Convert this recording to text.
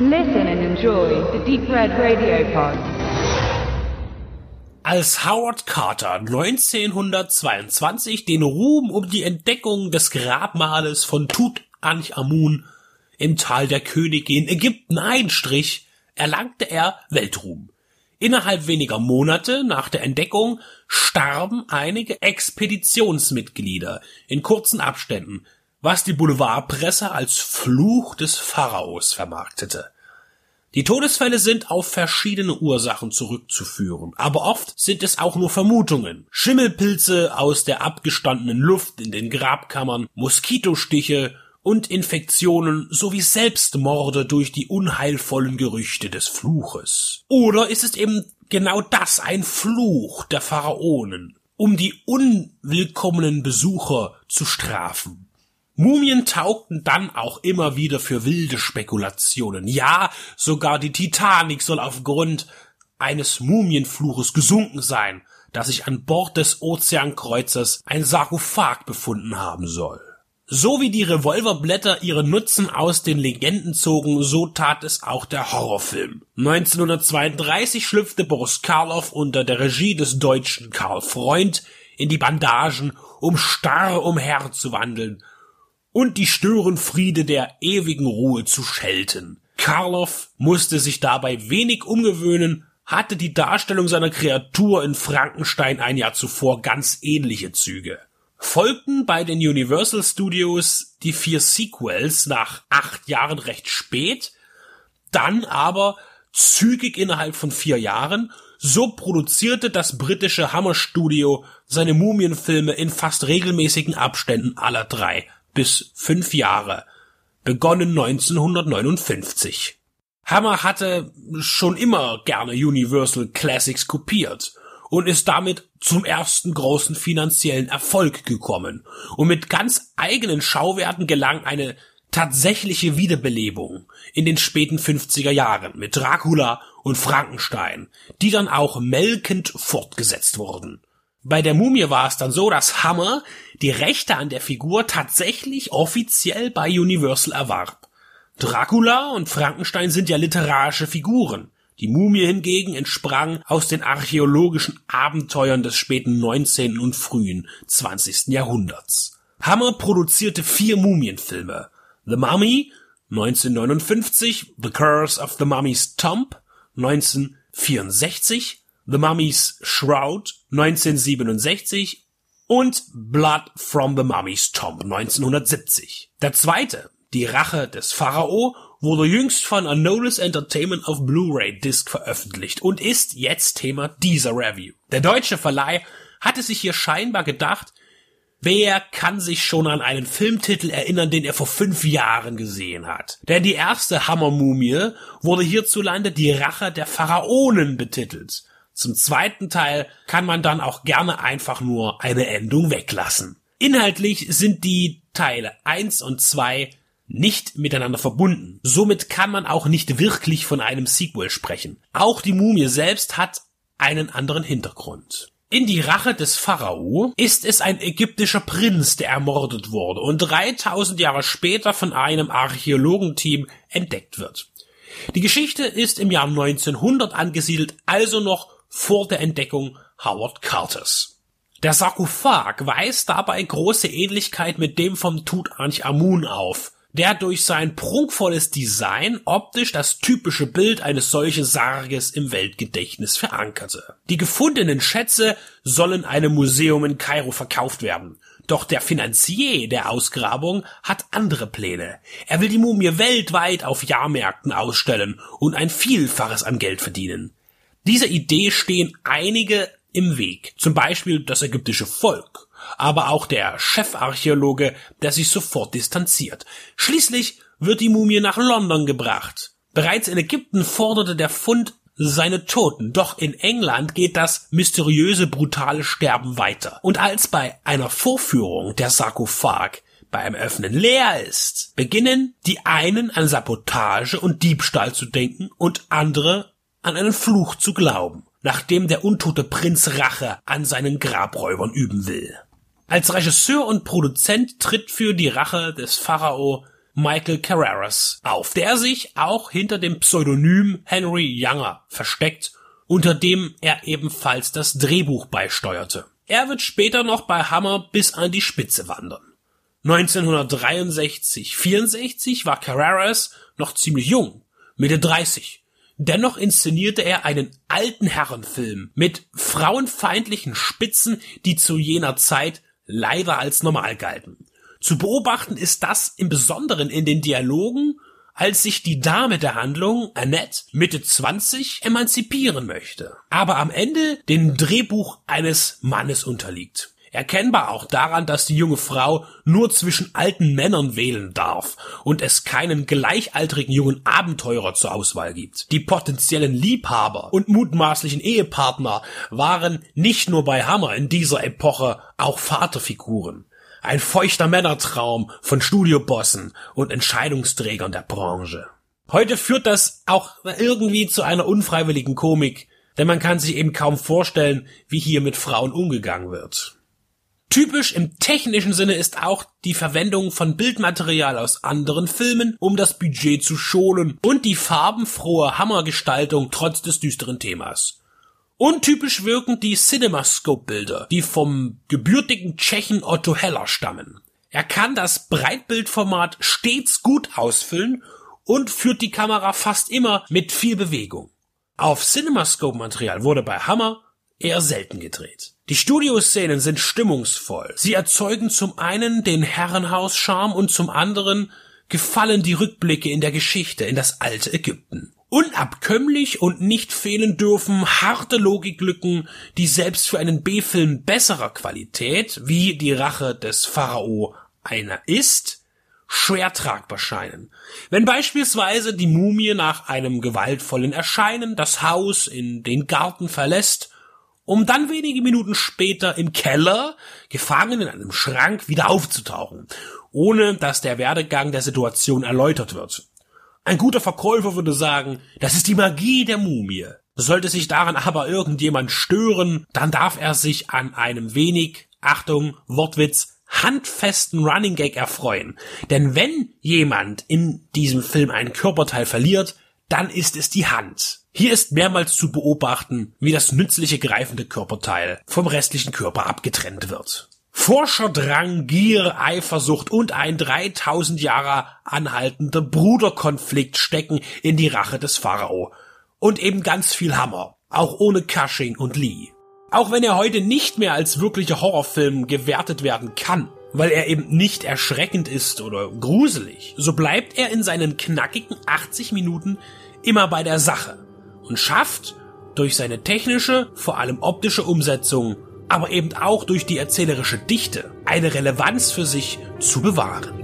Listen and enjoy the Deep Red Radio Pod. Als Howard Carter 1922 den Ruhm um die Entdeckung des Grabmales von Tutanchamun im Tal der Könige in Ägypten einstrich, erlangte er Weltruhm. Innerhalb weniger Monate nach der Entdeckung starben einige Expeditionsmitglieder in kurzen Abständen, was die Boulevardpresse als Fluch des Pharaos vermarktete. Die Todesfälle sind auf verschiedene Ursachen zurückzuführen, aber oft sind es auch nur Vermutungen. Schimmelpilze aus der abgestandenen Luft in den Grabkammern, Moskitostiche und Infektionen sowie Selbstmorde durch die unheilvollen Gerüchte des Fluches. Oder ist es eben genau das, ein Fluch der Pharaonen, um die unwillkommenen Besucher zu strafen? Mumien taugten dann auch immer wieder für wilde Spekulationen. Ja, sogar die Titanic soll aufgrund eines Mumienfluches gesunken sein, dass sich an Bord des Ozeankreuzers ein Sarkophag befunden haben soll. So wie die Revolverblätter ihren Nutzen aus den Legenden zogen, so tat es auch der Horrorfilm. 1932 schlüpfte Boris Karloff unter der Regie des deutschen Karl Freund in die Bandagen, um starr umherzuwandeln und die Störenfriede der ewigen Ruhe zu schelten. Karloff musste sich dabei wenig umgewöhnen, hatte die Darstellung seiner Kreatur in Frankenstein ein Jahr zuvor ganz ähnliche Züge folgten bei den Universal Studios die vier Sequels nach acht Jahren recht spät, dann aber zügig innerhalb von vier Jahren, so produzierte das britische Hammer Studio seine Mumienfilme in fast regelmäßigen Abständen aller drei bis fünf Jahre, begonnen 1959. Hammer hatte schon immer gerne Universal Classics kopiert und ist damit zum ersten großen finanziellen Erfolg gekommen. Und mit ganz eigenen Schauwerten gelang eine tatsächliche Wiederbelebung in den späten 50er Jahren mit Dracula und Frankenstein, die dann auch melkend fortgesetzt wurden. Bei der Mumie war es dann so, dass Hammer die Rechte an der Figur tatsächlich offiziell bei Universal erwarb. Dracula und Frankenstein sind ja literarische Figuren. Die Mumie hingegen entsprang aus den archäologischen Abenteuern des späten 19. und frühen 20. Jahrhunderts. Hammer produzierte vier Mumienfilme. The Mummy 1959, The Curse of the Mummy's Tomb 1964, The Mummy's Shroud 1967 und Blood from the Mummy's Tomb 1970. Der zweite, Die Rache des Pharao, wurde jüngst von Anolis Entertainment auf Blu-ray Disc veröffentlicht und ist jetzt Thema dieser Review. Der deutsche Verleih hatte sich hier scheinbar gedacht, Wer kann sich schon an einen Filmtitel erinnern, den er vor fünf Jahren gesehen hat? Denn die erste Hammermumie wurde hierzulande die Rache der Pharaonen betitelt. Zum zweiten Teil kann man dann auch gerne einfach nur eine Endung weglassen. Inhaltlich sind die Teile 1 und 2 nicht miteinander verbunden. Somit kann man auch nicht wirklich von einem Sequel sprechen. Auch die Mumie selbst hat einen anderen Hintergrund. In die Rache des Pharao ist es ein ägyptischer Prinz, der ermordet wurde und 3000 Jahre später von einem Archäologenteam entdeckt wird. Die Geschichte ist im Jahr 1900 angesiedelt, also noch vor der Entdeckung Howard Carters. Der Sarkophag weist dabei große Ähnlichkeit mit dem vom Tutanchamun auf, der durch sein prunkvolles Design optisch das typische Bild eines solchen Sarges im Weltgedächtnis verankerte. Die gefundenen Schätze sollen einem Museum in Kairo verkauft werden. Doch der Finanzier der Ausgrabung hat andere Pläne. Er will die Mumie weltweit auf Jahrmärkten ausstellen und ein Vielfaches an Geld verdienen. Dieser Idee stehen einige im Weg, zum Beispiel das ägyptische Volk aber auch der Chefarchäologe, der sich sofort distanziert. Schließlich wird die Mumie nach London gebracht. Bereits in Ägypten forderte der Fund seine Toten, doch in England geht das mysteriöse, brutale Sterben weiter. Und als bei einer Vorführung der Sarkophag beim Öffnen leer ist, beginnen die einen an Sabotage und Diebstahl zu denken und andere an einen Fluch zu glauben, nachdem der untote Prinz Rache an seinen Grabräubern üben will. Als Regisseur und Produzent tritt für die Rache des Pharao Michael Carreras auf, der sich auch hinter dem Pseudonym Henry Younger versteckt, unter dem er ebenfalls das Drehbuch beisteuerte. Er wird später noch bei Hammer bis an die Spitze wandern. 1963, 64 war Carreras noch ziemlich jung, Mitte 30. Dennoch inszenierte er einen alten Herrenfilm mit frauenfeindlichen Spitzen, die zu jener Zeit leider als normal galten. Zu beobachten ist das im Besonderen in den Dialogen, als sich die Dame der Handlung, Annette, Mitte 20, emanzipieren möchte, aber am Ende dem Drehbuch eines Mannes unterliegt. Erkennbar auch daran, dass die junge Frau nur zwischen alten Männern wählen darf und es keinen gleichaltrigen jungen Abenteurer zur Auswahl gibt. Die potenziellen Liebhaber und mutmaßlichen Ehepartner waren nicht nur bei Hammer in dieser Epoche auch Vaterfiguren. Ein feuchter Männertraum von Studiobossen und Entscheidungsträgern der Branche. Heute führt das auch irgendwie zu einer unfreiwilligen Komik, denn man kann sich eben kaum vorstellen, wie hier mit Frauen umgegangen wird. Typisch im technischen Sinne ist auch die Verwendung von Bildmaterial aus anderen Filmen, um das Budget zu schonen und die farbenfrohe Hammergestaltung trotz des düsteren Themas. Untypisch wirken die CinemaScope-Bilder, die vom gebürtigen Tschechen Otto Heller stammen. Er kann das Breitbildformat stets gut ausfüllen und führt die Kamera fast immer mit viel Bewegung. Auf CinemaScope-Material wurde bei Hammer eher selten gedreht. Die Studioszenen sind stimmungsvoll. Sie erzeugen zum einen den Herrenhaus-Charme und zum anderen gefallen die Rückblicke in der Geschichte in das alte Ägypten. Unabkömmlich und nicht fehlen dürfen harte Logiklücken, die selbst für einen B-Film besserer Qualität, wie die Rache des Pharao einer ist, schwer tragbar scheinen. Wenn beispielsweise die Mumie nach einem gewaltvollen Erscheinen das Haus in den Garten verlässt um dann wenige Minuten später im Keller, gefangen in einem Schrank, wieder aufzutauchen, ohne dass der Werdegang der Situation erläutert wird. Ein guter Verkäufer würde sagen, das ist die Magie der Mumie. Sollte sich daran aber irgendjemand stören, dann darf er sich an einem wenig, Achtung, Wortwitz, handfesten Running Gag erfreuen. Denn wenn jemand in diesem Film einen Körperteil verliert, dann ist es die Hand. Hier ist mehrmals zu beobachten, wie das nützliche greifende Körperteil vom restlichen Körper abgetrennt wird. Forscherdrang, Gier, Eifersucht und ein 3000 Jahre anhaltender Bruderkonflikt stecken in die Rache des Pharao. Und eben ganz viel Hammer, auch ohne Cushing und Lee. Auch wenn er heute nicht mehr als wirklicher Horrorfilm gewertet werden kann, weil er eben nicht erschreckend ist oder gruselig, so bleibt er in seinen knackigen 80 Minuten immer bei der Sache und schafft durch seine technische, vor allem optische Umsetzung, aber eben auch durch die erzählerische Dichte eine Relevanz für sich zu bewahren.